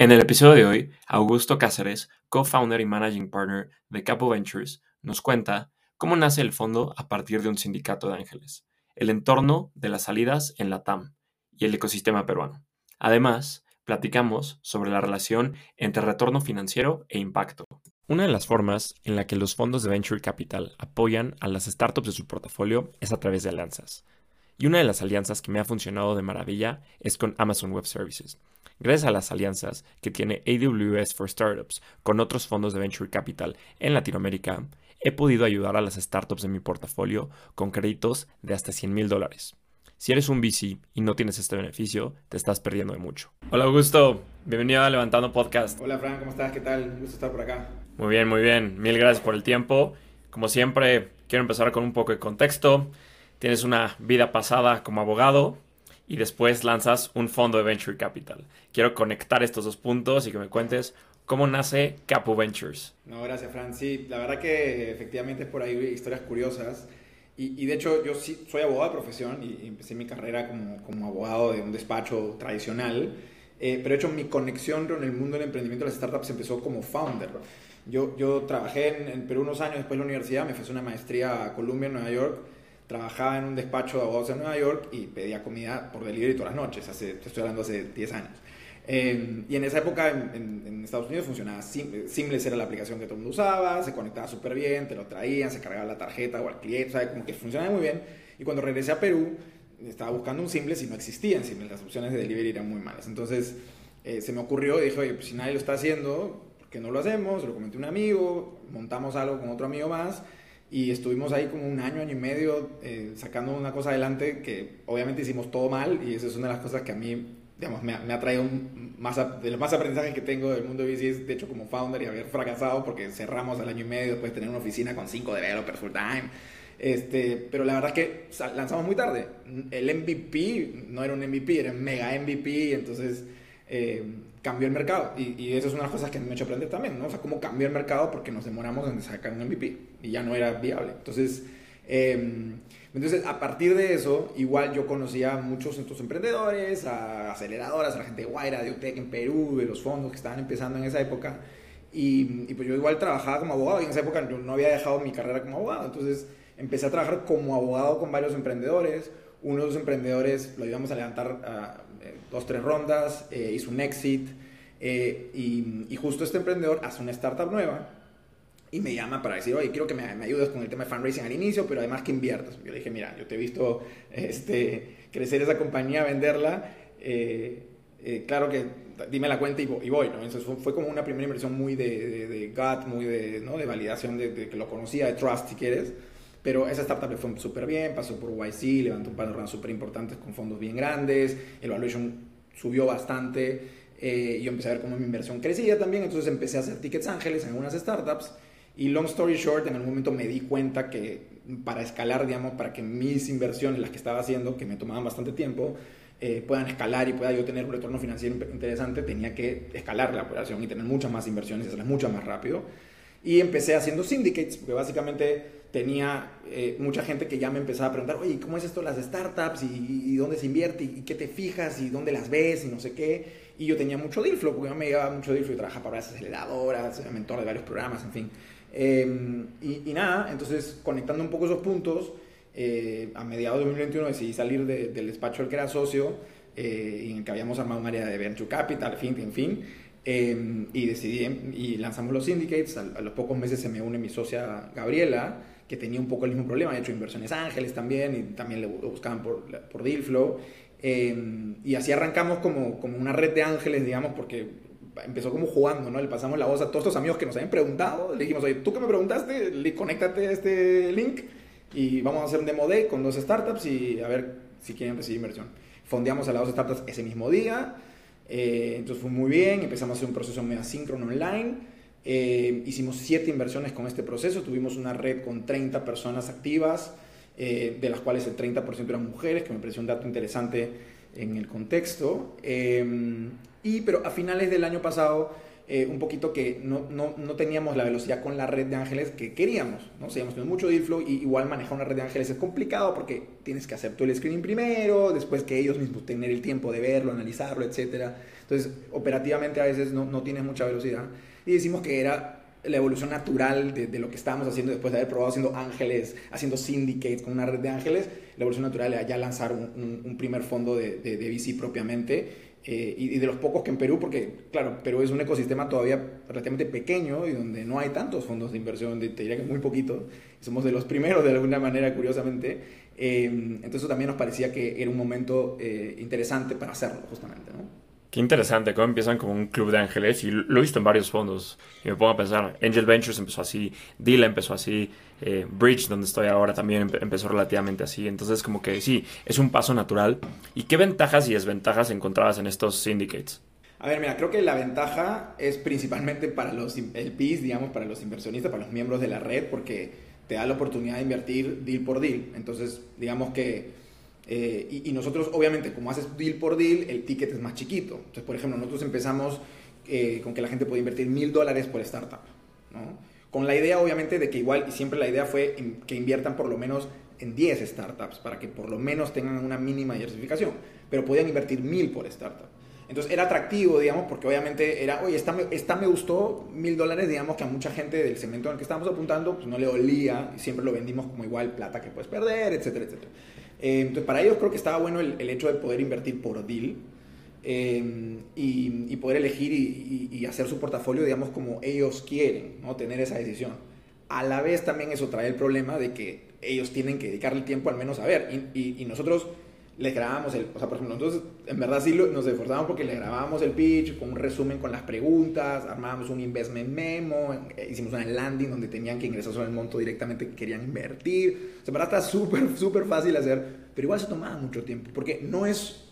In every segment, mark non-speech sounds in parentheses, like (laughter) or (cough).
En el episodio de hoy, Augusto Cáceres, co-founder y managing partner de Capo Ventures, nos cuenta cómo nace el fondo a partir de un sindicato de ángeles, el entorno de las salidas en la TAM y el ecosistema peruano. Además, platicamos sobre la relación entre retorno financiero e impacto. Una de las formas en la que los fondos de Venture Capital apoyan a las startups de su portafolio es a través de alianzas. Y una de las alianzas que me ha funcionado de maravilla es con Amazon Web Services Gracias a las alianzas que tiene AWS for Startups con otros fondos de Venture Capital en Latinoamérica, he podido ayudar a las startups de mi portafolio con créditos de hasta 100 mil dólares. Si eres un VC y no tienes este beneficio, te estás perdiendo de mucho. Hola Augusto, bienvenido a Levantando Podcast. Hola Fran, ¿cómo estás? ¿Qué tal? Gusto estar por acá. Muy bien, muy bien. Mil gracias por el tiempo. Como siempre, quiero empezar con un poco de contexto. Tienes una vida pasada como abogado, y después lanzas un fondo de venture capital. Quiero conectar estos dos puntos y que me cuentes cómo nace Capo Ventures. No, gracias, Fran. Sí, la verdad que efectivamente es por ahí historias curiosas. Y, de hecho, yo sí soy abogado de profesión y, empecé mi carrera como, como, abogado de un despacho tradicional. Eh, pero de hecho, mi conexión con el mundo del emprendimiento de las startups empezó como founder. Yo, yo trabajé en, en Perú unos años después de la universidad, me hice una maestría a Columbia en Nueva York trabajaba en un despacho de abogados en Nueva York y pedía comida por delivery todas las noches, hace, te estoy hablando hace 10 años. Eh, y en esa época en, Estados Unidos funcionaba Seamless, era la aplicación que todo el mundo usaba, se conectaba súper bien, te lo traían, se cargaba la tarjeta o al cliente, o como que funcionaba muy bien. Y cuando regresé a Perú, estaba buscando un Seamless y no existían Seamless, las opciones de delivery eran muy malas. Entonces eh, se me ocurrió y dije, oye, pues si nadie lo está haciendo, ¿por qué no lo hacemos? Lo comenté a un amigo, montamos algo con otro amigo más y estuvimos ahí como un año, año y medio eh, sacando una cosa adelante que obviamente hicimos todo mal y eso es una de las cosas que a mí, digamos, me, me ha traído más, de los más aprendizajes que tengo del mundo de VC de hecho como founder y haber fracasado porque cerramos al año y medio después de tener una oficina con cinco developers full time. Este, pero la verdad es que lanzamos muy tarde. El MVP no era un MVP, era un mega MVP, entonces eh, cambió el mercado. Y, y, eso es una de las cosas que me ha hecho aprender también, ¿no? O sea, cómo cambió el mercado porque nos demoramos en sacar un MVP y ya no era viable. Entonces, em, entonces a partir de eso, igual yo conocía a muchos otros emprendedores, a aceleradoras, a la gente de Guaira, de UTEC en Perú, de los fondos que estaban empezando en esa época. Y, y, pues yo igual trabajaba como abogado y en esa época yo no había dejado mi carrera como abogado. Entonces empecé a trabajar como abogado con varios emprendedores. Uno de los emprendedores lo ayudamos a levantar a dos, tres rondas, eh, hizo un exit eh, y, justo este emprendedor hace una startup nueva y me llama para decir, oye, quiero que me, ayudes con el tema de fundraising al inicio, pero además que inviertas. Yo le dije, mira, yo te he visto este, crecer esa compañía, venderla. Eh, claro que dime la cuenta y voy, ¿no? Entonces fue, como una primera inversión muy de, de, gut, muy de, ¿no? de validación de, que lo conocía, de trust si quieres. Pero esa startup le fue súper bien, pasó por YC, levantó un rondas súper importantes con fondos bien grandes, el valuation subió bastante, eh, yo empecé a ver cómo mi inversión crecía también, entonces empecé a hacer tickets ángeles en algunas startups y long story short, en algún momento me di cuenta que para escalar, digamos, para que mis inversiones, las que estaba haciendo, que me tomaban bastante tiempo, eh, puedan escalar y pueda yo tener un retorno financiero interesante, tenía que escalar la operación y tener muchas más inversiones y hacerlas mucho más rápido. Y empecé haciendo syndicates, porque básicamente tenía eh, mucha gente que ya me empezaba a preguntar, oye, ¿cómo es esto las startups? ¿Y, dónde se invierte? ¿Y qué te fijas? ¿Y dónde las ves? Y no sé qué. Y yo tenía mucho deal flow, porque yo me llevaba mucho deal flow y trabajaba para las aceleradoras, era mentor de varios programas, en fin. Em, y, nada, entonces conectando un poco esos puntos, eh, a mediados de 2021 decidí salir del despacho del que era socio, eh, en el que habíamos armado un área de venture capital, en fin, en fin. Em, y decidí y lanzamos los syndicates. A, a, los pocos meses se me une mi socia Gabriela que tenía un poco el mismo problema, ha hecho inversiones ángeles también y también lo buscaban por, por deal flow. Eh, y así arrancamos como, como una red de ángeles, digamos, porque empezó como jugando, ¿no? Le pasamos la voz a todos estos amigos que nos habían preguntado, le dijimos, oye, tú que me preguntaste, conéctate a este link y vamos a hacer un demo day con dos startups y a ver si quieren recibir inversión. Fondeamos a las dos startups ese mismo día, eh, entonces fue muy bien, empezamos a hacer un proceso medio asíncrono online Eh, hicimos siete inversiones con este proceso, tuvimos una red con 30 personas activas, eh, de las cuales el 30% eran mujeres, que me pareció un dato interesante en el contexto. y, pero a finales del año pasado eh, un poquito que no, no, no, teníamos la velocidad con la red de ángeles que queríamos, ¿no? O sea, tenido mucho deal flow y igual manejar una red de ángeles es complicado porque tienes que hacer tú el screening primero, después que ellos mismos tener el tiempo de verlo, analizarlo, etc. Entonces, operativamente a veces no, no tienes mucha velocidad. Y decimos que era la evolución natural de, lo que estábamos haciendo después de haber probado haciendo ángeles, haciendo syndicates con una red de ángeles, la evolución natural era ya lanzar un, un, primer fondo de, de, de VC propiamente eh, y, de los pocos que en Perú, porque claro, Perú es un ecosistema todavía relativamente pequeño y donde no hay tantos fondos de inversión, te diría que muy poquito, somos de los primeros de alguna manera, curiosamente, eh, entonces eso también nos parecía que era un momento eh, interesante para hacerlo, justamente, ¿no? Qué interesante, cómo empiezan como un club de ángeles y lo he visto en varios fondos. Y me pongo a pensar, Angel Ventures empezó así, Dila empezó así, eh, Bridge, donde estoy ahora, también empezó relativamente así. Entonces, como que sí, es un paso natural. ¿Y qué ventajas y desventajas encontrabas en estos syndicates? A ver, mira, creo que la ventaja es principalmente para los LPs, digamos, para los inversionistas, para los miembros de la red, porque te da la oportunidad de invertir deal por deal. Entonces, digamos que eh, y, nosotros, obviamente, como haces deal por deal, el ticket es más chiquito. Entonces, por ejemplo, nosotros empezamos eh, con que la gente puede invertir mil dólares por startup, ¿no? Con la idea, obviamente, de que igual, y siempre la idea fue que inviertan por lo menos en 10 startups, para que por lo menos tengan una mínima diversificación, pero podían invertir mil por startup. Entonces era atractivo, digamos, porque obviamente era, oye, esta me, esta me gustó, mil dólares, digamos que a mucha gente del segmento en el que estábamos apuntando, pues no le olía, y siempre lo vendimos como igual plata que puedes perder, etcétera, etcétera. Eh, entonces, para ellos creo que estaba bueno el, hecho de poder invertir por deal eh, y, poder elegir y, hacer su portafolio, digamos, como ellos quieren, ¿no? Tener esa decisión. A la vez también eso trae el problema de que ellos tienen que dedicarle tiempo al menos a ver. y nosotros les grabamos el, o sea, por ejemplo, nosotros en verdad sí nos esforzamos porque le grabábamos el pitch con un resumen con las preguntas, armábamos un investment memo, eh, hicimos una landing donde tenían que ingresar sobre el monto directamente que querían invertir. O sea, en verdad está súper, súper fácil hacer, pero igual se tomaba mucho tiempo porque no es,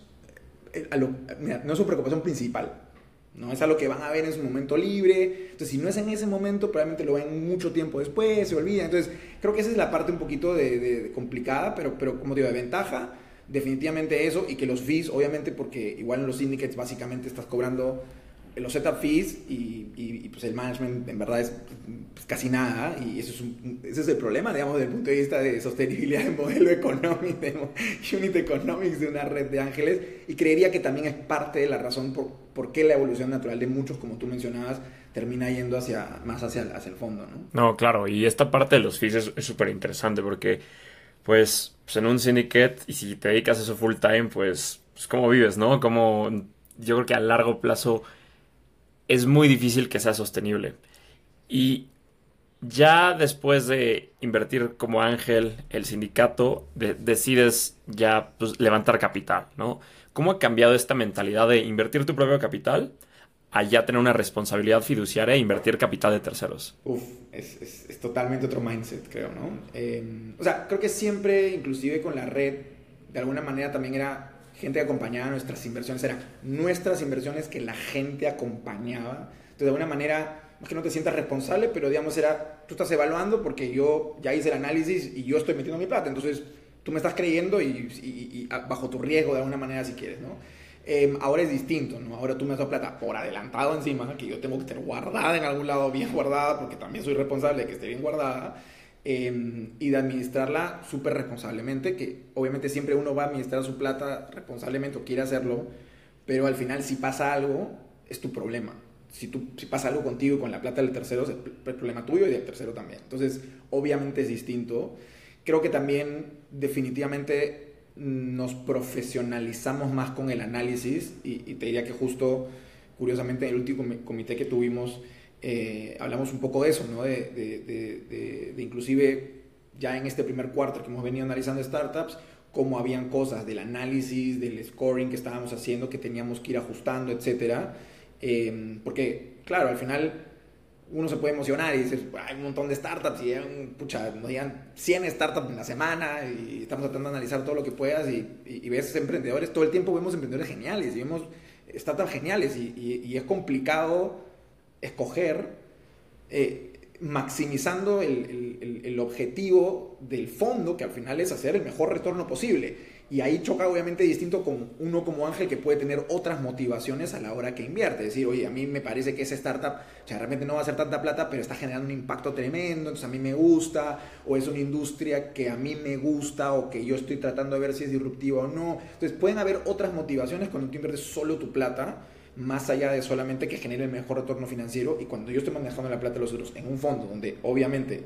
a lo, mira, no es su preocupación principal. No es algo que van a ver en su momento libre. Entonces, si no es en ese momento, probablemente lo ven mucho tiempo después, se olvidan. Entonces, creo que esa es la parte un poquito de, de complicada, pero, pero como digo, de ventaja definitivamente eso y que los fees, obviamente, porque igual en los syndicates básicamente estás cobrando los setup fees y, pues el management en verdad es pues, casi nada y eso es ese es el problema, digamos, desde el punto de vista de sostenibilidad del modelo (laughs) económico, de unit economics de una red de ángeles y creería que también es parte de la razón por, por qué la evolución natural de muchos, como tú mencionabas, termina yendo hacia, más hacia, hacia el fondo, ¿no? No, claro, y esta parte de los fees es súper interesante porque pues, pues, en un syndicate y si te dedicas a eso full time, pues, pues cómo vives, ¿no? Como yo creo que a largo plazo es muy difícil que sea sostenible. Y ya después de invertir como ángel el sindicato, decides ya pues, levantar capital, ¿no? ¿Cómo ha cambiado esta mentalidad de invertir tu propio capital a ya tener una responsabilidad fiduciaria e invertir capital de terceros. Uf, es, es, totalmente otro mindset, creo, ¿no? Em, o sea, creo que siempre, inclusive con la red, de alguna manera también era gente que acompañaba nuestras inversiones, eran nuestras inversiones que la gente acompañaba. Entonces, de alguna manera, es que no te sientas responsable, pero digamos, era, tú estás evaluando porque yo ya hice el análisis y yo estoy metiendo mi plata, entonces tú me estás creyendo y, y, y bajo tu riesgo de alguna manera si quieres, ¿no? Em, ahora es distinto, ¿no? Ahora tú me das plata por adelantado encima, que yo tengo que estar guardada en algún lado, bien guardada, porque también soy responsable de que esté bien guardada, em, y de administrarla súper responsablemente, que obviamente siempre uno va a administrar su plata responsablemente o quiere hacerlo, pero al final si pasa algo, es tu problema. Si, tú, si pasa algo contigo y con la plata del tercero, es el problema tuyo y del tercero también. Entonces, obviamente es distinto. Creo que también definitivamente nos profesionalizamos más con el análisis y, te diría que justo, curiosamente, en el último comité que tuvimos, eh, hablamos un poco de eso, ¿no? De, de, de, inclusive ya en este primer cuarto que hemos venido analizando startups, cómo habían cosas del análisis, del scoring que estábamos haciendo, que teníamos que ir ajustando, etcétera. Eh, porque, claro, al final uno se puede emocionar y dices, hay un montón de startups y un, pucha, nos digan 100 startups en la semana y estamos tratando de analizar todo lo que puedas y, y, ves emprendedores, todo el tiempo vemos emprendedores geniales y vemos startups geniales y, y, es complicado escoger eh, maximizando el, el, objetivo del fondo, que al final es hacer el mejor retorno posible. Y ahí choca obviamente distinto con uno como Ángel que puede tener otras motivaciones a la hora que invierte. Es decir, oye, a mí me parece que esa startup, o sea, realmente no va a ser tanta plata, pero está generando un impacto tremendo, entonces a mí me gusta, o es una industria que a mí me gusta, o que yo estoy tratando de ver si es disruptiva o no. Entonces pueden haber otras motivaciones cuando tú inviertes solo tu plata, más allá de solamente que genere el mejor retorno financiero. Y cuando yo estoy manejando la plata de los otros en un fondo, donde obviamente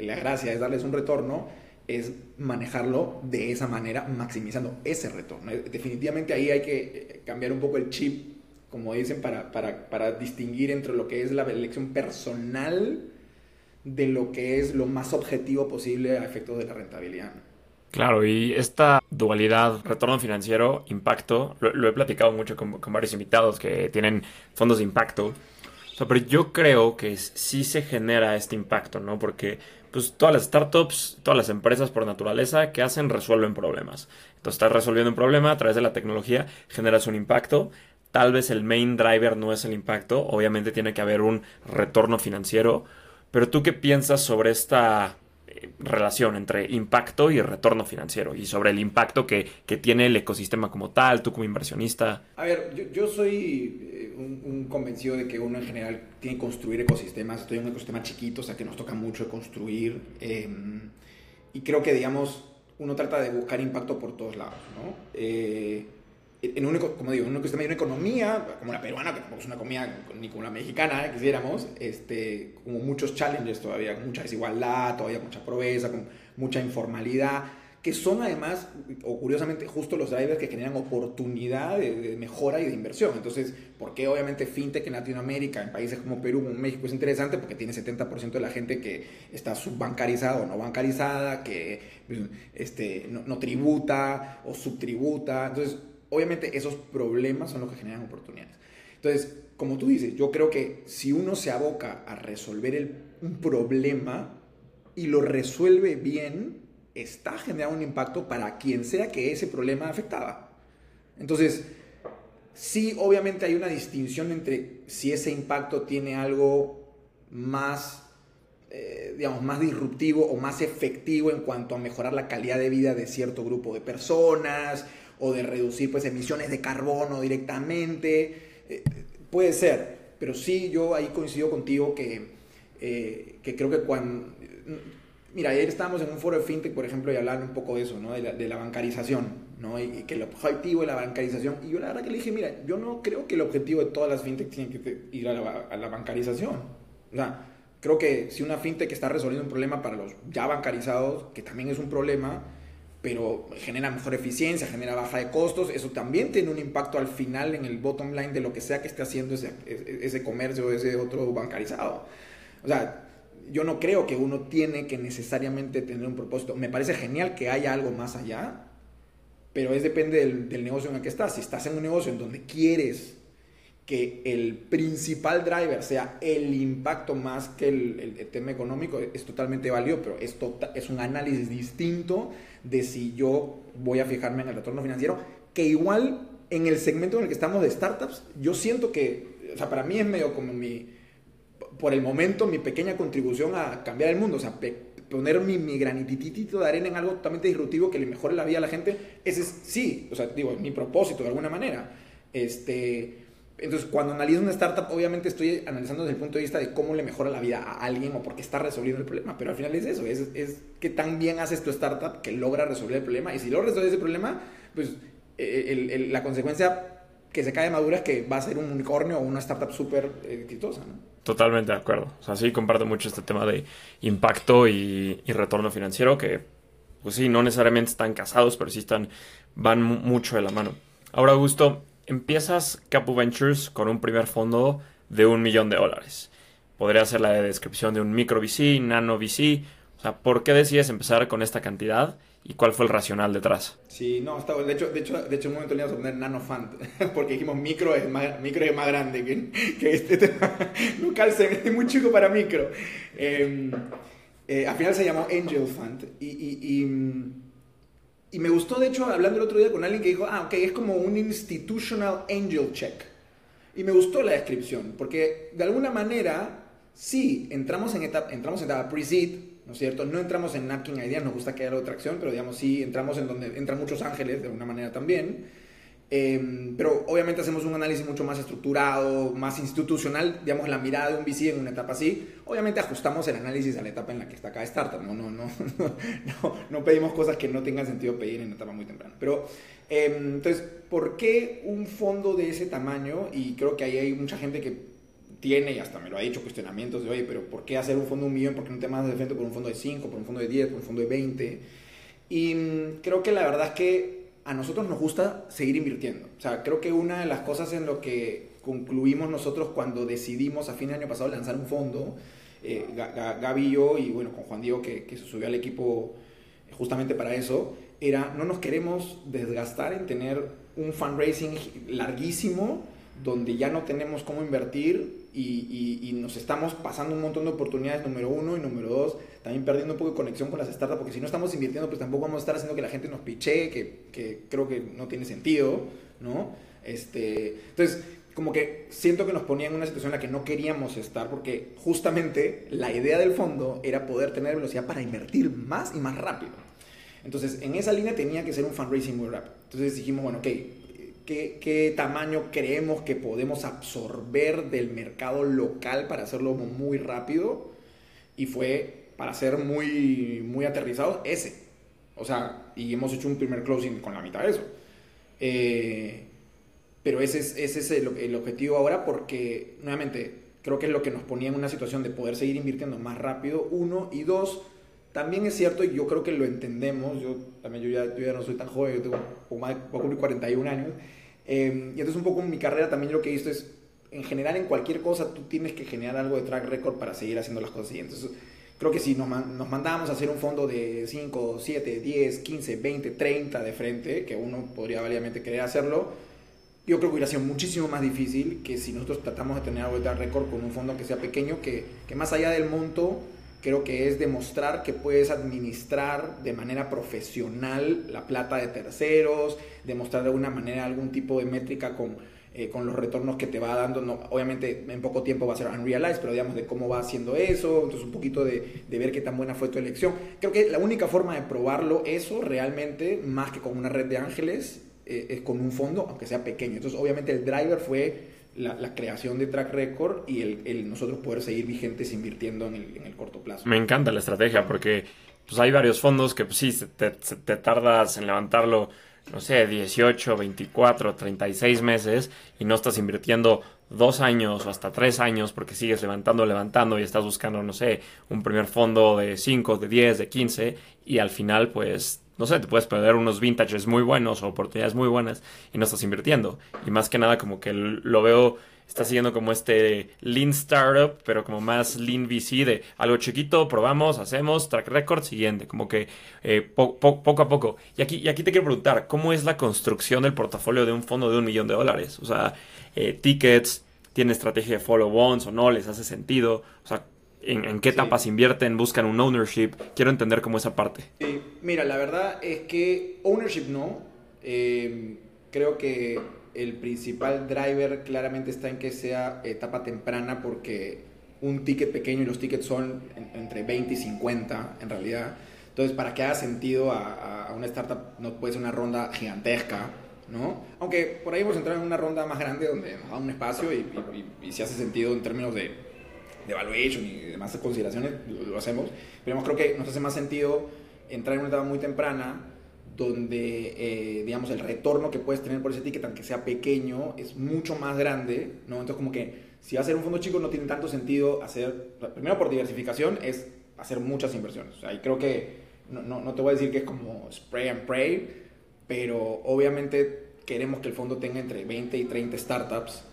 la gracia es darles un retorno, es manejarlo de esa manera, maximizando ese retorno. Definitivamente ahí hay que eh, cambiar un poco el chip, como dicen, para, para, para distinguir entre lo que es la elección personal de lo que es lo más objetivo posible a efectos de la rentabilidad. Claro, y esta dualidad, retorno financiero, impacto, lo, he platicado mucho con, varios invitados que tienen fondos de impacto. pero yo creo que sí se genera este impacto, ¿no? Porque pues todas las startups, todas las empresas por naturaleza que hacen resuelven problemas. Entonces estás resolviendo un problema a través de la tecnología, generas un impacto. Tal vez el main driver no es el impacto, obviamente tiene que haber un retorno financiero. Pero tú qué piensas sobre esta relación entre impacto y retorno financiero y sobre el impacto que, tiene el ecosistema como tal, tú como inversionista? A ver, yo, soy un, convencido de que uno en general tiene que construir ecosistemas. Estoy en un ecosistema chiquito, o sea que nos toca mucho construir. Em, y creo que, digamos, uno trata de buscar impacto por todos lados, ¿no? Eh, en un, como digo, en una economía, como la peruana, que tampoco es una economía ni como la mexicana, quisiéramos, este, como muchos challenges todavía, mucha desigualdad, todavía mucha pobreza, con mucha informalidad que son además, o curiosamente, justo los drivers que generan oportunidad de, mejora y de inversión. Entonces, ¿por qué obviamente fintech en Latinoamérica, en países como Perú, como México es interesante? Porque tiene 70% de la gente que está subbancarizada o no bancarizada, que pues, este, no, tributa o subtributa. Entonces, obviamente esos problemas son los que generan oportunidades. Entonces, como tú dices, yo creo que si uno se aboca a resolver un problema y lo resuelve bien, está generando un impacto para quien sea que ese problema afectaba. Entonces, sí, obviamente hay una distinción entre si ese impacto tiene algo más, eh, digamos, más disruptivo o más efectivo en cuanto a mejorar la calidad de vida de cierto grupo de personas o de reducir pues emisiones de carbono directamente. Eh, puede ser, pero sí yo ahí coincido contigo que, eh, que creo que cuando Mira, ayer estábamos en un foro de fintech, por ejemplo, y hablaban un poco de eso, ¿no? De la, bancarización, ¿no? Y, que el objetivo de la bancarización. Y yo la verdad que le dije, mira, yo no creo que el objetivo de todas las fintech tiene que ir a la, bancarización. O creo que si una fintech está resolviendo un problema para los ya bancarizados, que también es un problema, pero genera mejor eficiencia, genera baja de costos, eso también tiene un impacto al final en el bottom line de lo que sea que esté haciendo ese, ese comercio ese otro bancarizado. O sea, yo no creo que uno tiene que necesariamente tener un propósito. Me parece genial que haya algo más allá, pero es depende del, negocio en el que estás. Si estás en un negocio en donde quieres que el principal driver sea el impacto más que el, tema económico, es totalmente válido, pero es, tota, es un análisis distinto de si yo voy a fijarme en el retorno financiero, que igual en el segmento en el que estamos de startups, yo siento que, o sea, para mí es medio como mi por el momento mi pequeña contribución a cambiar el mundo, o sea, poner mi, mi granititito de arena en algo totalmente disruptivo que le mejore la vida a la gente, ese es, sí, o sea, digo, mi propósito de alguna manera. Este, entonces, cuando analizo una startup, obviamente estoy analizando desde el punto de vista de cómo le mejora la vida a alguien o porque está resolviendo el problema, pero al final es eso, es, es que tan bien haces tu startup que logra resolver el problema, y si logra resolver ese problema, pues eh, la consecuencia que se cae madura es que va a ser un unicornio o una startup súper exitosa, ¿no? Totalmente de acuerdo. O sea, sí comparto mucho este tema de impacto y, retorno financiero, que pues sí, no necesariamente están casados, pero sí están, van mucho de la mano. Ahora, Augusto, empiezas Capu Ventures con un primer fondo de un millón de dólares. Podría ser la descripción de un micro VC, nano VC. O sea, ¿por qué decides empezar con esta cantidad? ¿Y cuál fue el racional detrás? Sí, no, de, hecho, de, hecho, de hecho, en un momento le íbamos a poner Nano Fund, (laughs) porque dijimos micro es más, micro es más grande que, que este tema. (laughs) es muy chico para micro. Em, eh, al final se llamó Angel Fund. Y, me gustó, de hecho, hablando el otro día con alguien que dijo, ah, ok, es como un institutional angel check. Y me gustó la descripción, porque de alguna manera sí, entramos en etapa, entramos en etapa pre-seed, ¿no es cierto? No entramos en Napkin Ideas, nos gusta que haya otra acción, pero digamos sí, entramos en donde entran muchos ángeles de alguna manera también. Em, pero obviamente hacemos un análisis mucho más estructurado, más institucional, digamos, la mirada de un VC en una etapa así. Obviamente ajustamos el análisis a la etapa en la que está cada startup, no, no, no, (laughs) no, no, pedimos cosas que no tengan sentido pedir en una etapa muy temprana. Pero, em, entonces, ¿por qué un fondo de ese tamaño? Y creo que ahí hay mucha gente que tiene, y hasta me lo ha dicho, cuestionamientos de, oye, pero ¿por qué hacer un fondo de un millón? ¿Por qué no te mandas de frente por un fondo de 5, por un fondo de 10, por un fondo de 20? Y mm, creo que la verdad es que a nosotros nos gusta seguir invirtiendo. O sea, creo que una de las cosas en lo que concluimos nosotros cuando decidimos a fin de año pasado lanzar un fondo, eh, Gaby y yo, y bueno, con Juan Diego que, que se subió al equipo justamente para eso, era no nos queremos desgastar en tener un fundraising larguísimo donde ya no tenemos cómo invertir y, nos estamos pasando un montón de oportunidades, número uno, y número dos, también perdiendo un poco de conexión con las startups, porque si no estamos invirtiendo, pues tampoco vamos a estar haciendo que la gente nos piche, que, que creo que no tiene sentido, ¿no? Este, entonces, como que siento que nos ponía en una situación en la que no queríamos estar, porque justamente la idea del fondo era poder tener velocidad para invertir más y más rápido. Entonces, en esa línea tenía que ser un fundraising muy rápido. Entonces dijimos, bueno, ok, qué, tamaño creemos que podemos absorber del mercado local para hacerlo muy rápido. Y fue, para ser muy, muy aterrizado, ese. O sea, y hemos hecho un primer closing con la mitad de eso. Eh, pero ese es, ese es el, el, objetivo ahora porque, nuevamente, creo que es lo que nos ponía en una situación de poder seguir invirtiendo más rápido, uno, y dos, también es cierto, y yo creo que lo entendemos, yo también yo ya, yo ya no soy tan joven, yo tengo, voy a cumplir 41 años, Em, y entonces un poco en mi carrera también lo que he visto es, en general en cualquier cosa tú tienes que generar algo de track record para seguir haciendo las cosas siguientes. Entonces, creo que si nos, nos mandábamos a hacer un fondo de 5, 7, 10, 15, 20, 30 de frente, que uno podría válidamente querer hacerlo, yo creo que hubiera sido muchísimo más difícil que si nosotros tratamos de tener algo de track record con un fondo que sea pequeño, que, que más allá del monto creo que es demostrar que puedes administrar de manera profesional la plata de terceros, demostrar de alguna manera algún tipo de métrica con, eh, con los retornos que te va dando. No, obviamente en poco tiempo va a ser unrealized, pero digamos de cómo va haciendo eso, entonces un poquito de, de, ver qué tan buena fue tu elección. Creo que la única forma de probarlo eso realmente, más que con una red de ángeles, eh, es con un fondo, aunque sea pequeño. Entonces obviamente el driver fue la, creación de track record y el, nosotros poder seguir vigentes invirtiendo en el, corto plazo. Me encanta la estrategia porque pues hay varios fondos que pues, sí, te, te tardas en levantarlo, no sé, 18, 24, 36 meses y no estás invirtiendo dos años o hasta tres años porque sigues levantando, levantando y estás buscando, no sé, un primer fondo de 5, de 10, de 15 y al final pues no sé, te puedes perder unos vintages muy buenos o oportunidades muy buenas y no estás invirtiendo. Y más que nada como que lo veo, está siguiendo como este lean startup, pero como más lean VC de algo chiquito, probamos, hacemos, track record, siguiente, como que eh, poco a poco. Y aquí, y aquí te quiero preguntar, ¿cómo es la construcción del portafolio de un fondo de un millón de dólares? O sea, eh, tickets, ¿tiene estrategia de follow-ons o no? ¿Les hace sentido? O sea, en, qué etapas invierten, buscan un ownership. Quiero entender cómo esa parte. Sí. Mira, la verdad es que ownership no. Em, creo que el principal driver claramente está en que sea etapa temprana porque un ticket pequeño y los tickets son entre 20 y 50 en realidad. Entonces, para que haga sentido a, una startup, no puede ser una ronda gigantesca, ¿no? Aunque por ahí hemos entrado en una ronda más grande donde nos da un espacio y, y si hace sentido en términos de de evaluation y demás consideraciones, lo, hacemos. Pero creo que nos hace más sentido entrar en una etapa muy temprana donde, eh, digamos, el retorno que puedes tener por ese ticket, aunque sea pequeño, es mucho más grande, ¿no? Entonces, como que si va a ser un fondo chico, no tiene tanto sentido hacer, primero por diversificación, es hacer muchas inversiones. O sea, y creo que, no, no, no te voy a decir que es como spray and pray, pero obviamente queremos que el fondo tenga entre 20 y 30 startups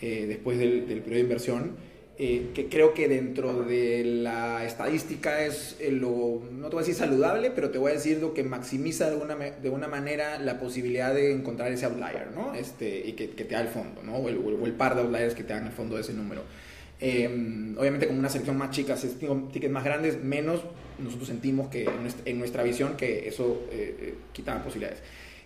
eh, después del, del periodo de inversión eh, que creo que dentro de la estadística es eh, lo, no te voy a decir saludable, pero te voy a decir lo que maximiza de alguna, de una manera la posibilidad de encontrar ese outlier, ¿no? Este, y que, te da el fondo, ¿no? O el, par de outliers que te dan el fondo de ese número. Eh, obviamente con una selección más chica, si tickets más grandes, menos nosotros sentimos que en nuestra, visión que eso eh, quitaba posibilidades.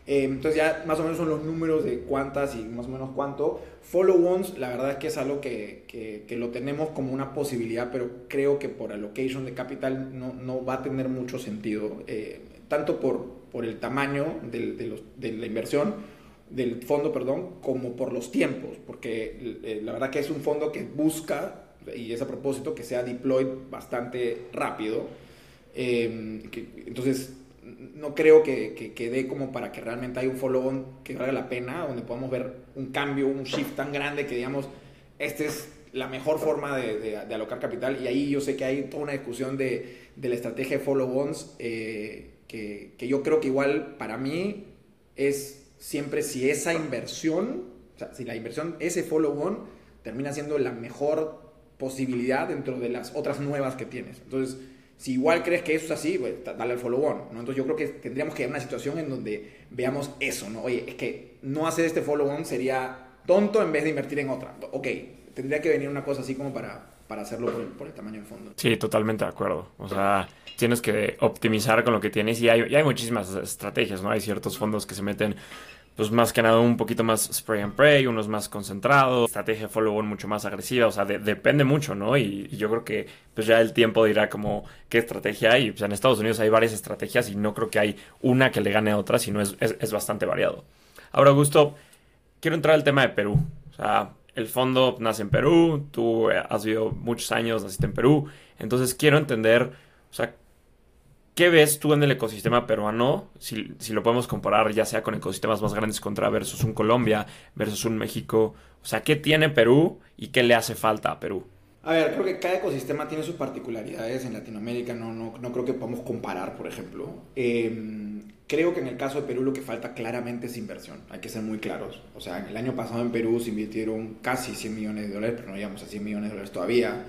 Eh, entonces ya más o menos son los números de cuántas y más o menos cuánto. Follow-ons, la verdad es que es algo que, que, lo tenemos como una posibilidad, pero creo que por allocation de capital no, no va a tener mucho sentido, eh, tanto por, por el tamaño de, los, de la inversión, del fondo, perdón, como por los tiempos, porque eh, la verdad que es un fondo que busca, y es a propósito, que sea deployed bastante rápido. entonces, no creo que, que, dé como para que realmente haya un follow-on que valga la pena, donde podamos ver un cambio, un shift tan grande que digamos, esta es la mejor forma de, alocar capital. Y ahí yo sé que hay toda una discusión de, de la estrategia de follow-ons, eh, que, que, yo creo que igual para mí es siempre si esa inversión, o sea, si la inversión, ese follow-on, termina siendo la mejor posibilidad dentro de las otras nuevas que tienes. Entonces, si igual crees que eso es así, dale al follow on. Entonces yo creo que tendríamos que ir a una situación en donde veamos eso, ¿no? Oye, es que no hacer este follow on sería tonto en vez de invertir en otra. Ok, tendría que venir una cosa así como para, para hacerlo por el, tamaño del fondo. Sí, totalmente de acuerdo. O sea, tienes que optimizar con lo que tienes y hay, y hay muchísimas estrategias, ¿no? Hay ciertos fondos que se meten pues más que nada un poquito más spray and pray, unos más concentrados, estrategia follow-on mucho más agresiva, o sea, depende mucho, ¿no? Y, yo creo que pues ya el tiempo dirá como qué estrategia hay. Sea, en Estados Unidos hay varias estrategias y no creo que hay una que le gane a otra, sino es, es, bastante variado. Ahora, Augusto, quiero entrar al tema de Perú. O sea, el fondo nace en Perú, tú has vivido muchos años, naciste en Perú, entonces quiero entender, o sea, ¿Qué ves tú en el ecosistema peruano? Si, si, lo podemos comparar ya sea con ecosistemas más grandes contra versus un Colombia, versus un México. O sea, ¿qué tiene Perú y qué le hace falta a Perú? A ver, creo que cada ecosistema tiene sus particularidades. En Latinoamérica no, no, no creo que podamos comparar, por ejemplo. Em, creo que en el caso de Perú lo que falta claramente es inversión. Hay que ser muy claros. O sea, el año pasado en Perú se invirtieron casi 100 millones de dólares, pero no llegamos a 100 millones de dólares todavía.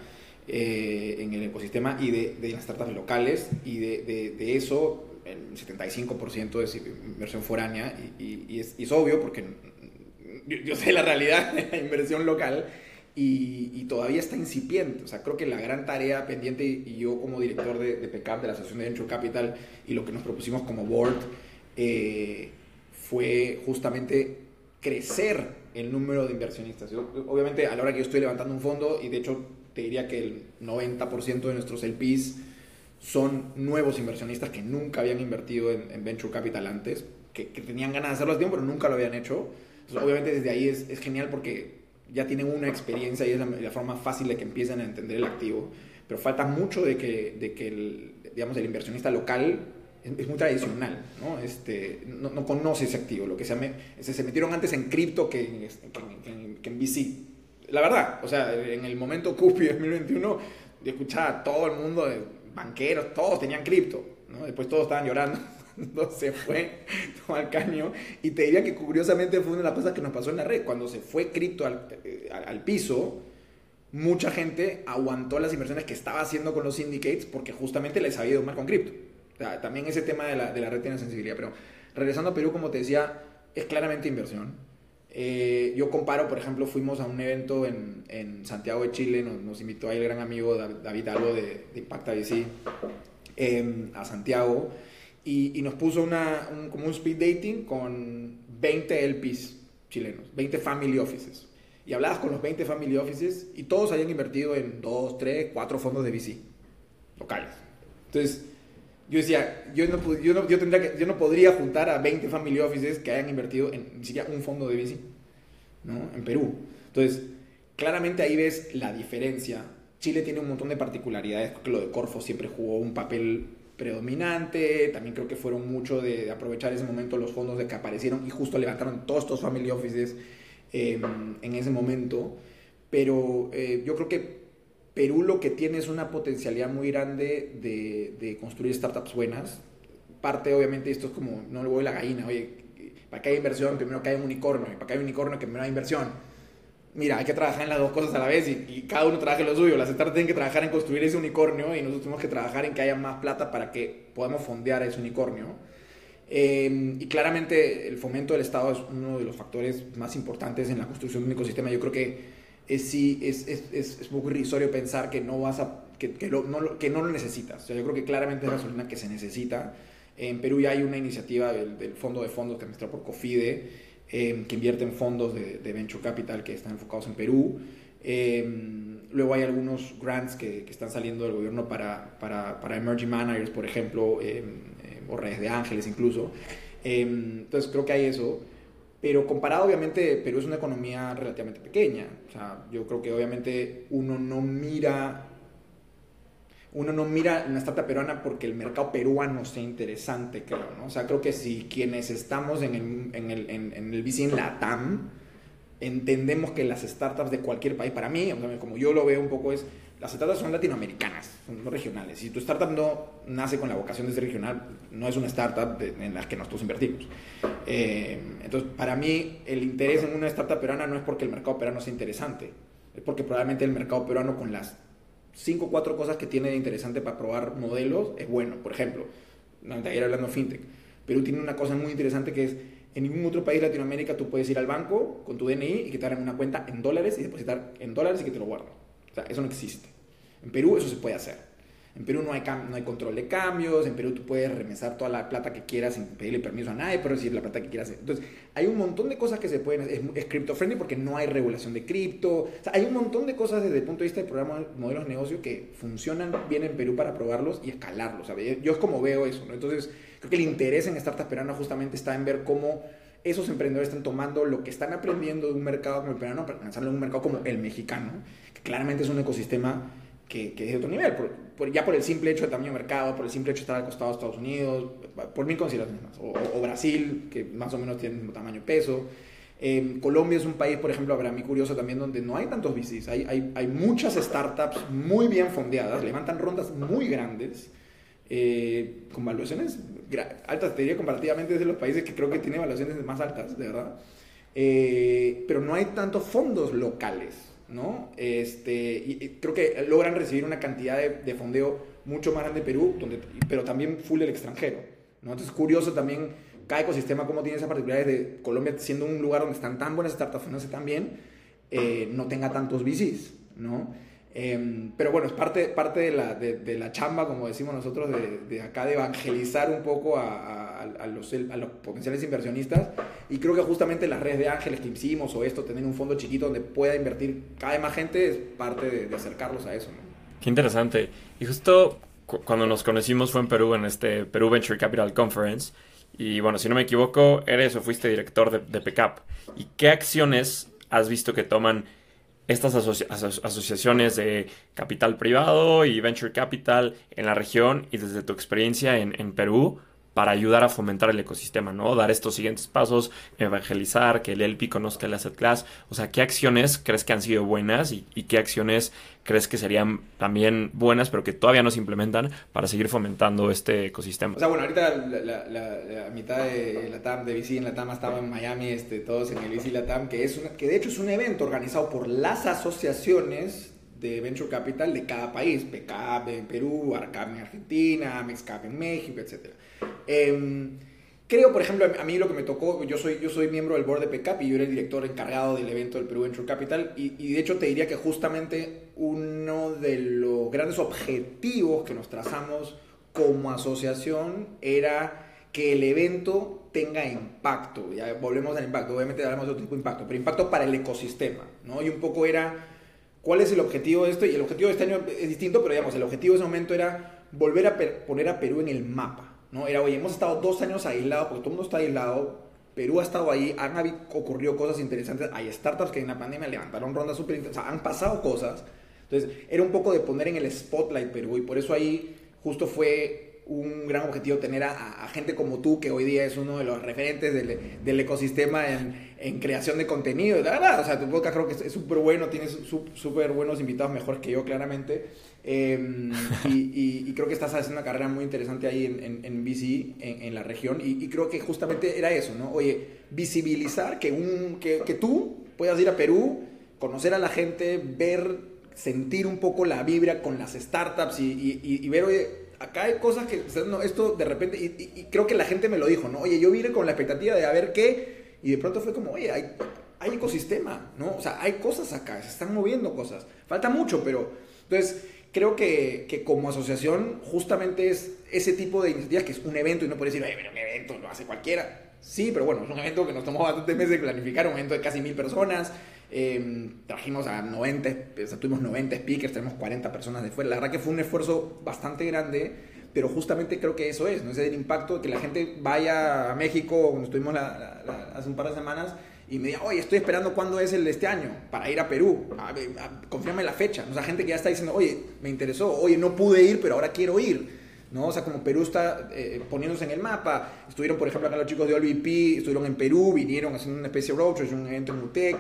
Eh, en el ecosistema y de, de, las startups locales y de, de, eso el 75% es inversión foránea y, y, es, es, obvio porque yo, sé la realidad de la inversión local y, y, todavía está incipiente. O sea, creo que la gran tarea pendiente y yo como director de, de PECAP, de la Asociación de Venture Capital y lo que nos propusimos como board eh, fue justamente crecer el número de inversionistas. obviamente a la hora que yo estoy levantando un fondo y de hecho te diría que el 90% de nuestros LPs son nuevos inversionistas que nunca habían invertido en, Venture Capital antes, que, tenían ganas de hacerlo a tiempo, pero nunca lo habían hecho. obviamente desde ahí es, es, genial porque ya tienen una experiencia y es la, forma fácil de que empiecen a entender el activo. Pero falta mucho de que, de que el, digamos, el inversionista local es, muy tradicional, ¿no? Este, no, no, conoce ese activo. Lo que se, se, se metieron antes en cripto que en, que, en, que en VC. La verdad, o sea, en el momento Cupi 2021, yo escuchaba a todo el mundo, banqueros, todos tenían cripto, ¿no? Después todos estaban llorando. (laughs) Entonces se fue (laughs) todo al caño. Y te diría que curiosamente fue una de las cosas que nos pasó en la red. Cuando se fue cripto al, eh, al, piso, mucha gente aguantó las inversiones que estaba haciendo con los syndicates porque justamente les había ido mal con cripto. O sea, también ese tema de la, de la red tiene sensibilidad. Pero regresando a Perú, como te decía, es claramente inversión eh, yo comparo, por ejemplo, fuimos a un evento en, en Santiago de Chile, nos, nos, invitó ahí el gran amigo David Albo de, de Impacta VC em, a Santiago y, y nos puso una, un, como un speed dating con 20 LPs chilenos, 20 family offices. Y hablabas con los 20 family offices y todos habían invertido en 2, 3, 4 fondos de VC locales. Entonces, yo decía, yo no, yo no, yo tendría que, yo no podría juntar a 20 family offices que hayan invertido en ni siquiera un fondo de VC, ¿no? En Perú. Entonces, claramente ahí ves la diferencia. Chile tiene un montón de particularidades, creo lo de Corfo siempre jugó un papel predominante, también creo que fueron mucho de, aprovechar ese momento los fondos de que aparecieron y justo levantaron todos estos family offices em, en ese momento, pero eh, yo creo que Perú lo que tiene es una potencialidad muy grande de, construir startups buenas. Parte, obviamente, esto es como, no le voy la gallina, oye, para que haya inversión, primero que un unicornio, y para que haya un unicornio, que primero haya inversión. Mira, hay que trabajar en las dos cosas a la vez y, cada uno trabaja en lo suyo. Las startups tienen que trabajar en construir ese unicornio y nosotros tenemos que trabajar en que haya más plata para que podamos fondear ese unicornio. Eh, y claramente el fomento del Estado es uno de los factores más importantes en la construcción de un ecosistema. Yo creo que es, sí, es, es, es, muy irrisorio pensar que no vas a que, que, no, que no lo necesitas. O sea, yo creo que claramente es gasolina que se necesita. En Perú ya hay una iniciativa del, Fondo de Fondos que administra por COFIDE, em, que invierte en fondos de, Venture Capital que están enfocados en Perú. Em, luego hay algunos grants que, que, están saliendo del gobierno para, para, para emerging managers, por ejemplo, o redes de ángeles incluso. entonces creo que hay eso. Pero comparado, obviamente, Perú es una economía relativamente pequeña. O sea, yo creo que obviamente uno no mira uno no mira una startup peruana porque el mercado peruano sea interesante, creo, ¿no? O sea, creo que si quienes estamos en el, en el, en, en el LATAM, entendemos que las startups de cualquier país, para mí, como yo lo veo un poco, es las startups son latinoamericanas, son regionales. Si tu startup no nace con la vocación de ser regional, no es una startup en la que nosotros invertimos. Eh, entonces, para mí, el interés en una startup peruana no es porque el mercado peruano sea interesante, es porque probablemente el mercado peruano con las cinco o cuatro cosas que tiene de interesante para probar modelos es bueno. Por ejemplo, ayer hablando fintech, Perú tiene una cosa muy interesante que es en ningún otro país de Latinoamérica tú puedes ir al banco con tu DNI y que te hagan una cuenta en dólares y depositar en dólares y que te lo guarden eso no existe. En Perú eso se puede hacer. En Perú no hay, no hay control de cambios, en Perú tú puedes remesar toda la plata que quieras sin pedirle permiso a nadie, pero recibir la plata que quieras. Entonces, hay un montón de cosas que se pueden hacer. Es, es friendly porque no hay regulación de cripto. O sea, hay un montón de cosas desde el punto de vista del programa modelos de negocio que funcionan bien en Perú para probarlos y escalarlos. Yo es como veo eso. Entonces, creo que el interés en startups peruanas justamente está en ver cómo esos emprendedores están tomando lo que están aprendiendo de un mercado como el peruano para lanzarlo en un mercado como el mexicano, que claramente es un ecosistema que, que es de otro nivel, por, ya por el simple hecho de tamaño de mercado, por el simple hecho de estar al costado de Estados Unidos, por mil consideraciones más, o, Brasil, que más o menos tiene el mismo tamaño y peso. Eh, Colombia es un país, por ejemplo, para mí curioso también, donde no hay tantos VCs, hay, hay, hay muchas startups muy bien fondeadas, levantan rondas muy grandes, eh, con valuaciones altas, te diría comparativamente es de los países que creo que tiene valuaciones más altas, de verdad. Eh, pero no hay tantos fondos locales, ¿no? Este, y, creo que logran recibir una cantidad de, fondeo mucho más grande en Perú, donde, pero también full del extranjero, ¿no? Entonces es curioso también cada ecosistema cómo tiene esas particularidades de Colombia siendo un lugar donde están tan buenas startups, no tan bien, eh, no tenga tantos VCs, ¿no? Em, pero bueno, es parte, parte de, la, de, la chamba, como decimos nosotros, de, de acá de evangelizar un poco a, a, los, a, los, potenciales inversionistas. Y creo que justamente las redes de ángeles que hicimos o esto, tener un fondo chiquito donde pueda invertir cada vez más gente, es parte de, acercarlos a eso. Qué interesante. Y justo cuando nos conocimos fue en Perú, en este Perú Venture Capital Conference. Y bueno, si no me equivoco, eres o fuiste director de, de PECAP. ¿Y qué acciones has visto que toman estas asociaciones de capital privado y venture capital en la región y desde tu experiencia en, en Perú, para ayudar a fomentar el ecosistema, ¿no? Dar estos siguientes pasos, evangelizar, que el LP conozca el asset class. O sea, ¿qué acciones crees que han sido buenas y, qué acciones crees que serían también buenas, pero que todavía no se implementan para seguir fomentando este ecosistema? O sea, bueno, ahorita la, mitad de la TAM, de VC en la TAM, estaba en Miami, este, todos en el VC TAM, que, es que de hecho es un evento organizado por las asociaciones de Venture Capital de cada país, PCAP en Perú, ARCAP en Argentina, MEXCAP en México, etc. Em, creo, por ejemplo, a mí lo que me tocó, yo soy, yo soy miembro del board de PCAP y yo era el director encargado del evento del Perú Venture Capital y, y de hecho te diría que justamente uno de los grandes objetivos que nos trazamos como asociación era que el evento tenga impacto. Ya volvemos al impacto, obviamente hablamos de otro tipo de impacto, pero impacto para el ecosistema, ¿no? Y un poco era ¿Cuál es el objetivo de esto? Y el objetivo de este año es distinto, pero digamos, el objetivo de ese momento era volver a poner a Perú en el mapa. ¿no? Era, oye, hemos estado dos años aislados, porque todo el mundo está aislado, Perú ha estado ahí, han ocurrido cosas interesantes, hay startups que en la pandemia levantaron rondas súper interesantes, o sea, han pasado cosas. Entonces, era un poco de poner en el spotlight Perú, y por eso ahí justo fue un gran objetivo tener a, gente como tú, que hoy día es uno de los referentes del, ecosistema en, en, creación de contenido. La verdad, o sea, tu podcast creo que es súper bueno, tienes súper buenos invitados, mejor que yo, claramente. Em, y, creo que estás haciendo una carrera muy interesante ahí en, en, en la región. Y, creo que justamente era eso, ¿no? Oye, visibilizar que, un, que, que tú puedas ir a Perú, conocer a la gente, ver, sentir un poco la vibra con las startups y ver, oye, acá hay cosas que, no, esto de repente, y, creo que la gente me lo dijo, ¿no? Oye, yo vine con la expectativa de a ver qué, y de pronto fue como, oye, hay, ecosistema, ¿no? O sea, hay cosas acá, se están moviendo cosas. Falta mucho, pero, entonces, creo que, que, como asociación justamente es ese tipo de iniciativas que es un evento y no puede decir, Oye, pero un evento lo hace cualquiera. Sí, pero bueno, es un evento que nos tomó bastantes meses de planificar, un evento de casi mil personas. Eh, trajimos a 90, o sea, tuvimos 90 speakers, tenemos 40 personas de fuera. La verdad que fue un esfuerzo bastante grande, pero justamente creo que eso es, ¿no? es el impacto que la gente vaya a México, cuando estuvimos hace un par de semanas, y me diga, oye, estoy esperando cuándo es el de este año para ir a Perú. A, confírmame la fecha. O sea, gente que ya está diciendo, oye, me interesó, oye, no pude ir, pero ahora quiero ir. ¿no? O sea, como Perú está eh, poniéndose en el mapa. Estuvieron, por ejemplo, acá los chicos de OLVP, estuvieron en Perú, vinieron haciendo una especie de roadshow, un evento en UTEC,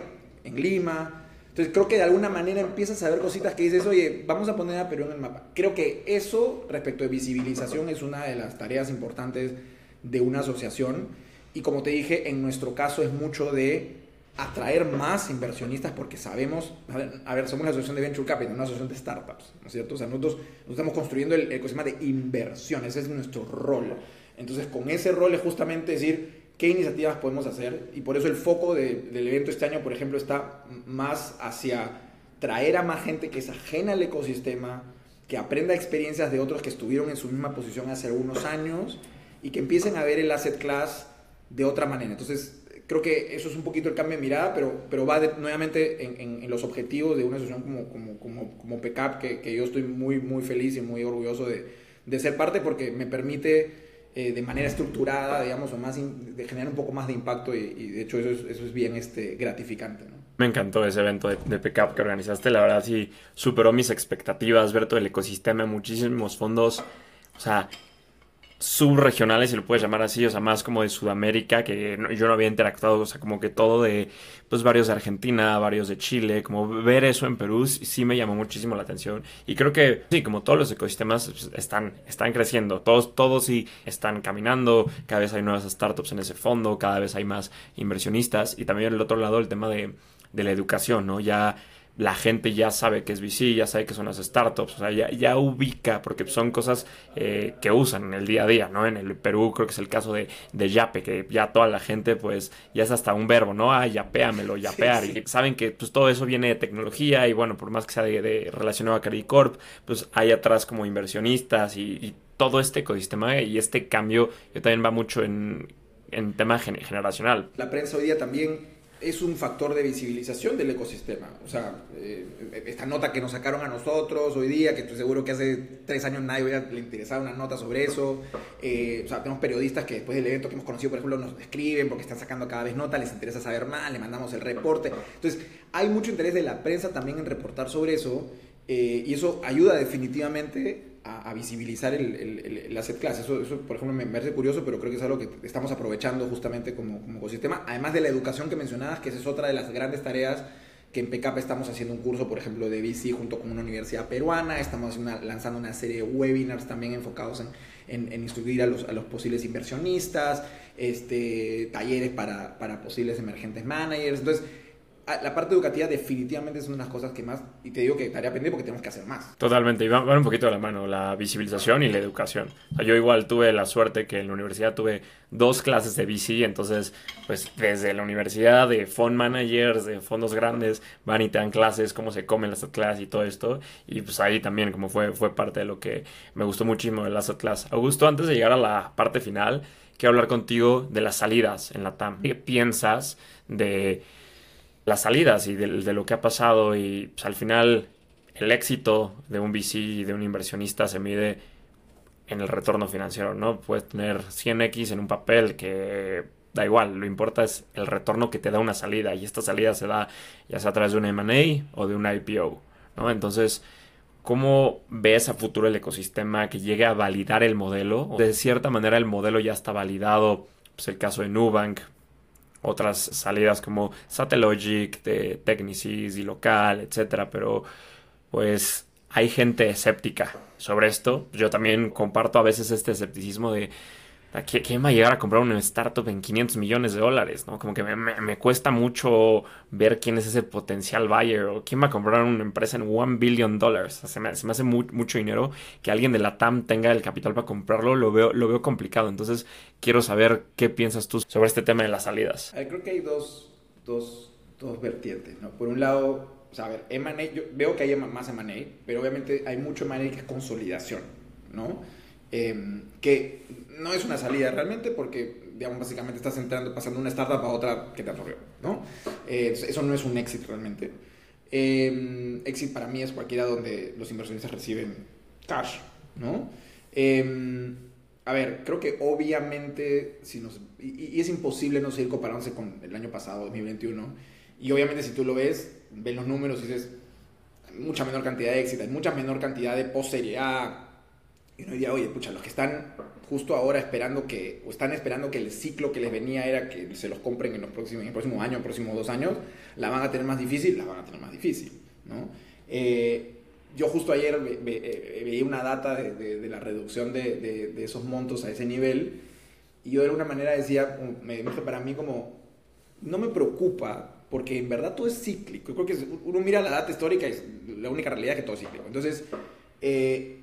en Lima. Entonces creo que de alguna manera empiezas a ver cositas que dices, oye, vamos a poner a Perú en el mapa. Creo que eso, respecto de visibilización, es una de las tareas importantes de una asociación. Y como te dije, en nuestro caso es mucho de atraer más inversionistas porque sabemos, a ver, somos la asociación de Venture Capital, una asociación de startups, ¿no es cierto? O sea, nosotros, estamos construyendo el ecosistema de inversión, ese es nuestro rol. Entonces, con ese rol es justamente decir qué iniciativas podemos hacer y por eso el foco del evento este año, por ejemplo, está más hacia traer a más gente que es ajena al ecosistema, que aprenda experiencias de otros que estuvieron en su misma posición hace algunos años y que empiecen a ver el asset class de otra manera. Entonces, creo que eso es un poquito el cambio de mirada, pero, pero va nuevamente en, en, los objetivos de una asociación como, como, como, como PECAP, que, que, yo estoy muy, muy feliz y muy orgulloso de, de ser parte porque me permite eh, de manera estructurada, digamos, o más de generar un poco más de impacto y, de hecho eso es, eso es bien este, gratificante. Me encantó ese evento de, de PECAP que organizaste, la verdad sí superó mis expectativas, ver todo el ecosistema, muchísimos fondos, o sea, subregionales, si lo puedes llamar así, o sea, más como de Sudamérica, que yo no había interactuado, o sea, como que todo de, pues varios de Argentina, varios de Chile, como ver eso en Perú sí me llamó muchísimo la atención. Y creo que, sí, como todos los ecosistemas pues, están, están creciendo, todos, todos sí están caminando, cada vez hay nuevas startups en ese fondo, cada vez hay más inversionistas, y también el otro lado el tema de, de la educación, ¿no? Ya la gente ya sabe que es VC, ya sabe que son las startups, o sea, ya, ya ubica, porque son cosas eh, que usan en el día a día, ¿no? En el Perú creo que es el caso de, de Yape, que ya toda la gente, pues, ya es hasta un verbo, ¿no? Ah, yapéamelo, yapear, y saben que pues todo eso viene de tecnología, y bueno, por más que sea de, relacionado a Credit Corp, pues hay atrás como inversionistas y, todo este ecosistema y este cambio que también va mucho en, en tema generacional. La prensa hoy día también es un factor de visibilización del ecosistema. O sea, eh, esta nota que nos sacaron a nosotros hoy día, que estoy seguro que hace tres años nadie le interesaba una nota sobre eso. Eh, o sea, tenemos periodistas que después del evento que hemos conocido, por ejemplo, nos escriben porque están sacando cada vez nota, les interesa saber más, le mandamos el reporte. Entonces, hay mucho interés de la prensa también en reportar sobre eso. Eh, y eso ayuda definitivamente a, visibilizar el, el, el, asset class. Eso, eso, por ejemplo, me parece curioso, pero creo que es algo que estamos aprovechando justamente como, como ecosistema. Además de la educación que mencionabas, que esa es otra de las grandes tareas que en PKP estamos haciendo un curso, por ejemplo, de VC junto con una universidad peruana. Estamos lanzando una serie de webinars también enfocados en, en, instruir a los, a los, posibles inversionistas, este, talleres para, para posibles emergentes managers. Entonces, la parte educativa definitivamente es una de las cosas que más, y te digo que estaría pendiente porque tenemos que hacer más. Totalmente, y van, un poquito de la mano, la visibilización y la educación. yo igual tuve la suerte que en la universidad tuve dos clases de VC, entonces, pues desde la universidad de fund managers, de fondos grandes, van y te dan clases, cómo se comen las clases y todo esto, y pues ahí también como fue, fue parte de lo que me gustó muchísimo de las clases. Augusto, antes de llegar a la parte final, quiero hablar contigo de las salidas en la TAM. ¿Qué piensas de las salidas y de, lo que ha pasado y pues, al final el éxito de un VC y de un inversionista se mide en el retorno financiero, ¿no? Puedes tener 100x en un papel que da igual, lo importa es el retorno que te da una salida y esta salida se da ya sea a través de un M&A o de un IPO, ¿no? Entonces, ¿cómo ves a futuro el ecosistema que llegue a validar el modelo? De cierta manera el modelo ya está validado, pues el caso de Nubank, otras salidas como Satellogic, de Technicis y local, etcétera, pero pues hay gente escéptica sobre esto. Yo también comparto a veces este escepticismo de ¿Quién va a llegar a comprar una startup en 500 millones de dólares? ¿no? Como que me, cuesta mucho ver quién es ese potencial buyer o quién va a comprar una empresa en 1 billion dólares. Se me, hace mucho dinero que alguien de la TAM tenga el capital para comprarlo, lo veo, lo veo complicado. Entonces, quiero saber qué piensas tú sobre este tema de las salidas. Creo que hay dos, dos, dos vertientes. Por un lado, o sea, yo veo que hay más M&A, pero obviamente hay mucho M&A que es consolidación, ¿no? Em, que no es una salida realmente porque, digamos, básicamente estás entrando, pasando una startup a otra que te absorbió, ¿no? Eh, eso no es un exit realmente. Eh, exit para mí es cualquiera donde los inversionistas reciben cash, ¿no? Eh, a ver, creo que obviamente, si nos, y, es imposible no seguir comparándose con el año pasado, 2021, y obviamente si tú lo ves, ves los números y dices, mucha menor cantidad de éxito, hay mucha menor cantidad de post-serie y uno diría, oye, pucha, los que están justo ahora esperando que, o están esperando que el ciclo que les venía era que se los compren en los próximos, en el próximo año, próximos dos años, la van a tener más difícil, la van a tener más difícil, ¿no? Eh, yo justo ayer eh, veía una data de, la reducción de, esos montos a ese nivel y yo de alguna manera decía, me dije para mí como, no me preocupa porque en verdad todo es cíclico. Yo creo que uno mira la data histórica y es la única realidad que todo es cíclico. Entonces, eh,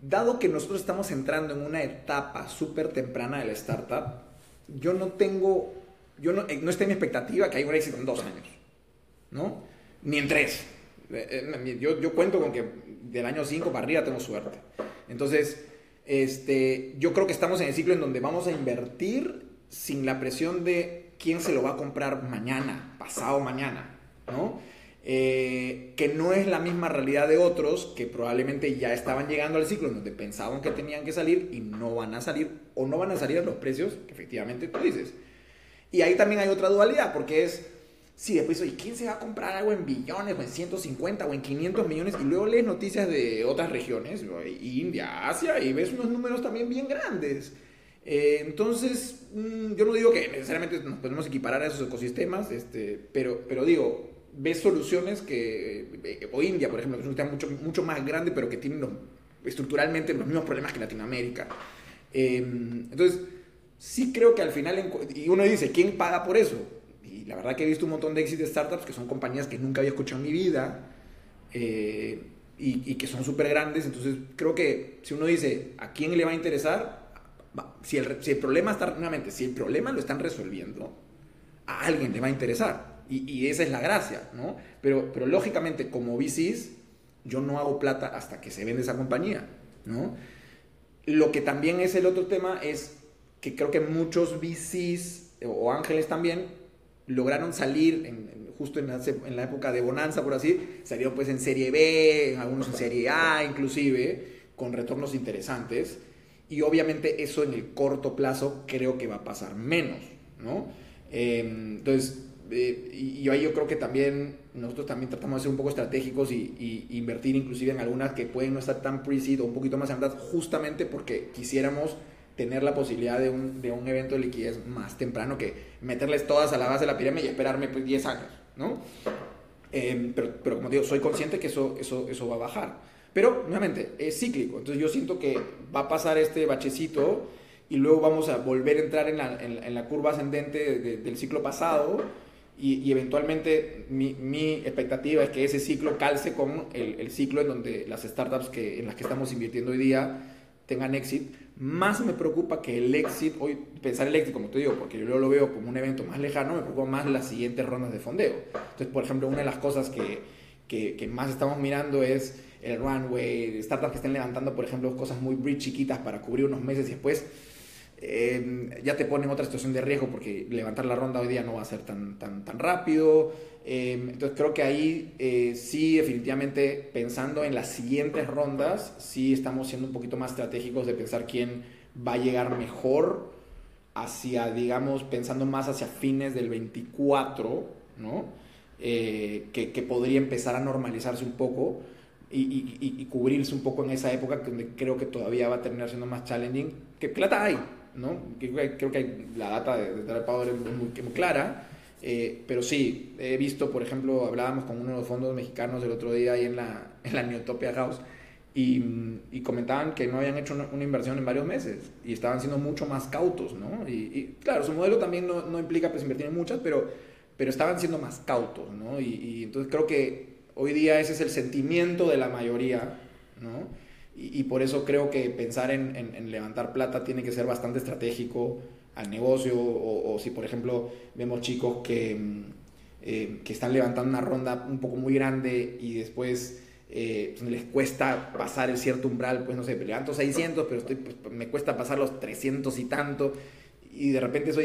dado que nosotros estamos entrando en una etapa súper temprana de la startup, yo no tengo, yo no, no está en mi expectativa que haya un éxito en dos años, ¿no? Ni en tres. Eh, eh, yo, yo cuento con que del año 5 para arriba tengo suerte. Entonces, este, yo creo que estamos en el ciclo en donde vamos a invertir sin la presión de quién se lo va a comprar mañana, pasado mañana, ¿no? Eh, que no es la misma realidad de otros que probablemente ya estaban llegando al ciclo en donde pensaban que tenían que salir y no van a salir o no van a salir a los precios que efectivamente tú dices. Y ahí también hay otra dualidad porque es Sí, después, oye, ¿quién se va a comprar algo en billones o en 150 o en 500 millones? Y luego lees noticias de otras regiones, India, Asia, y ves unos números también bien grandes. Eh, entonces, mm, yo no digo que necesariamente nos podemos equiparar a esos ecosistemas, este, pero, pero digo, ves soluciones que, eh, o India, por ejemplo, que es un sistema mucho, mucho más grande, pero que tiene estructuralmente los mismos problemas que Latinoamérica. Em, entonces, sí creo que al final, y uno dice, ¿quién paga por eso? Y la verdad que he visto un montón de éxitos de startups que son compañías que nunca había escuchado en mi vida eh, y, que son súper grandes. Entonces creo que si uno dice a quién le va a interesar, si el, si el problema está, nuevamente, si el problema lo están resolviendo, a alguien le va a interesar. Y, esa es la gracia, ¿no? Pero, pero lógicamente, como VCs, yo no hago plata hasta que se vende esa compañía, ¿no? Lo que también es el otro tema es que creo que muchos VCs o ángeles también lograron salir justo en la, época de bonanza, por así, salieron pues en Serie B, algunos en Serie A inclusive, con retornos interesantes. Y obviamente eso en el corto plazo creo que va a pasar menos, ¿no? Em, entonces, eh, y, ahí yo creo que también nosotros también tratamos de ser un poco estratégicos y, invertir inclusive en algunas que pueden no estar tan pre-seed o un poquito más adelantadas, justamente porque quisiéramos tener la posibilidad de un, de un evento de liquidez más temprano que meterles todas a la base de la pirámide y esperarme pues 10 años, ¿no? Em, pero, como digo, soy consciente que eso, eso, eso va a bajar. Pero, nuevamente, es cíclico. Entonces yo siento que va a pasar este bachecito y luego vamos a volver a entrar en la, en, la curva ascendente del ciclo pasado y, y eventualmente mi, mi, expectativa es que ese ciclo calce con el, el, ciclo en donde las startups que, en las que estamos invirtiendo hoy día tengan éxito más me preocupa que el exit, hoy pensar el exit, como te digo, porque yo lo veo como un evento más lejano, me preocupa más las siguientes rondas de fondeo. Entonces, por ejemplo, una de las cosas que, que, más estamos mirando es el runway, startups que estén levantando, por ejemplo, cosas muy bridge chiquitas para cubrir unos meses y después eh, ya te ponen otra situación de riesgo porque levantar la ronda hoy día no va a ser tan, tan, tan rápido. Em, entonces creo que ahí eh, sí, definitivamente pensando en las siguientes rondas, sí estamos siendo un poquito más estratégicos de pensar quién va a llegar mejor hacia, digamos, pensando más hacia fines del 24, ¿no? Eh, que, podría empezar a normalizarse un poco y, cubrirse un poco en esa época donde creo que todavía va a terminar siendo más challenging, que plata hay, ¿no? Creo que la data de, de Power es muy, muy clara, eh, pero sí, he visto, por ejemplo, hablábamos con uno de los fondos mexicanos el otro día ahí en la, (laughs) en la Neotopia House y, y, comentaban que no habían hecho una, inversión en varios meses y estaban siendo mucho más cautos, ¿no? Y, claro, su modelo también no, no, implica pues invertir en muchas, pero, pero estaban siendo más cautos, ¿no? Y, entonces creo que hoy día ese es el sentimiento de la mayoría, ¿no? Y, por eso creo que pensar en, levantar plata tiene que ser bastante estratégico al negocio. O, si por ejemplo vemos chicos que, eh, que están levantando una ronda un poco muy grande y después eh, pues, les cuesta pasar el cierto umbral, pues no sé, levanto 600, pero estoy, pues, me cuesta pasar los 300 y tanto, y de repente eso,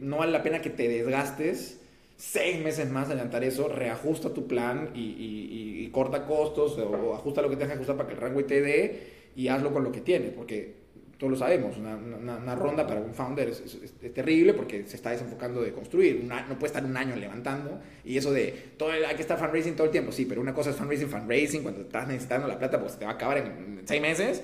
no vale la pena que te desgastes seis meses más a levantar eso, reajusta tu plan y, corta costos o, ajusta lo que tengas que ajustar para que el rango te dé y hazlo con lo que tienes, porque todos lo sabemos, una, ronda para un founder es, terrible porque se está desenfocando de construir, no puede estar un año levantando y eso de todo hay que estar fundraising todo el tiempo, sí, pero una cosa es fundraising, fundraising cuando estás necesitando la plata porque te va a acabar en, seis meses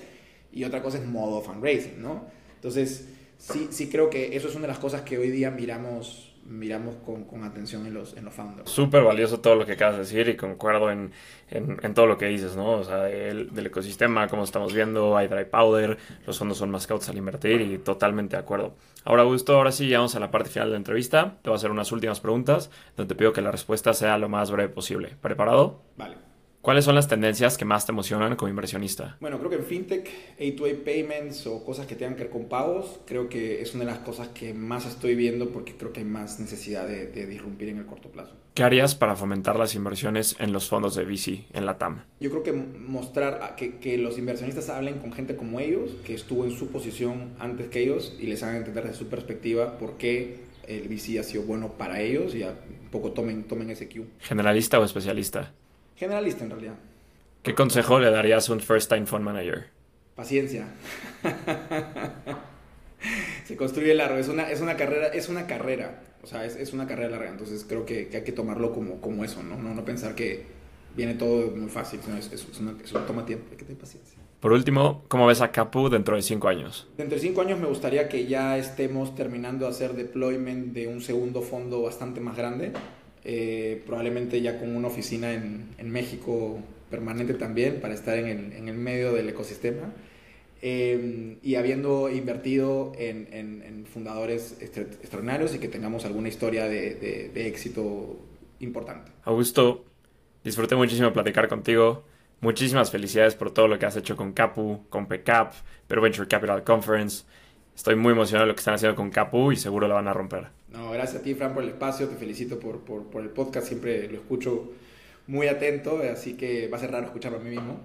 y otra cosa es modo fundraising, ¿no? Entonces, sí, sí creo que eso es una de las cosas que hoy día miramos miramos con, con, atención en los, en los founders. Súper valioso todo lo que acabas de decir y concuerdo en, en, en todo lo que dices, ¿no? O sea, el, del ecosistema, como estamos viendo, hay dry powder, los fondos son más cautos al invertir y totalmente de acuerdo. Ahora, Augusto, ahora sí llegamos a la parte final de la entrevista. Te voy a hacer unas últimas preguntas donde te pido que la respuesta sea lo más breve posible. ¿Preparado? Vale. ¿Cuáles son las tendencias que más te emocionan como inversionista? Bueno, creo que en fintech, A2A payments o cosas que tengan que ver con pagos, creo que es una de las cosas que más estoy viendo porque creo que hay más necesidad de, de disrumpir en el corto plazo. ¿Qué harías para fomentar las inversiones en los fondos de VC en la TAM? Yo creo que mostrar que, que los inversionistas hablen con gente como ellos, que estuvo en su posición antes que ellos y les hagan entender desde su perspectiva por qué el VC ha sido bueno para ellos y un poco tomen, tomen ese cue. ¿Generalista o especialista? Generalista en realidad. ¿Qué consejo le darías a un first time fund manager? Paciencia. (laughs) Se construye largo, es una, es una carrera, es una carrera, o sea, es, es una carrera larga, entonces creo que, hay que tomarlo como, como eso, ¿no? ¿no? No pensar que viene todo muy fácil, sino es, es, una, toma tiempo, hay que tener paciencia. Por último, ¿cómo ves a Capu dentro de cinco años? Dentro de cinco años me gustaría que ya estemos terminando de hacer deployment de un segundo fondo bastante más grande. Eh, probablemente ya con una oficina en, en, México permanente también para estar en el, en el medio del ecosistema eh, y habiendo invertido en, en, fundadores extraordinarios y que tengamos alguna historia de, de, éxito importante. Augusto, disfruté muchísimo platicar contigo. Muchísimas felicidades por todo lo que has hecho con Capu, con PCAP, Pero Venture Capital Conference. Estoy muy emocionado de lo que están haciendo con Capu y seguro la van a romper. No, gracias a ti, Fran, por el espacio. Te felicito por, por, por, el podcast. Siempre lo escucho muy atento, así que va a ser raro escucharlo a mí mismo.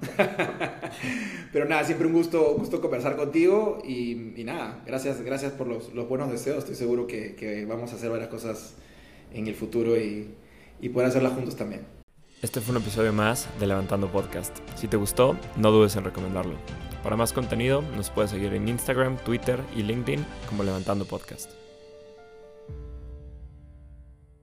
(laughs) Pero nada, siempre un gusto, gusto conversar contigo y, y nada, gracias, gracias por los, los, buenos deseos. Estoy seguro que, que, vamos a hacer varias cosas en el futuro y, y poder hacerlas juntos también. Este fue un episodio más de Levantando Podcast. Si te gustó, no dudes en recomendarlo. Para más contenido, nos puedes seguir en Instagram, Twitter y LinkedIn como Levantando Podcast.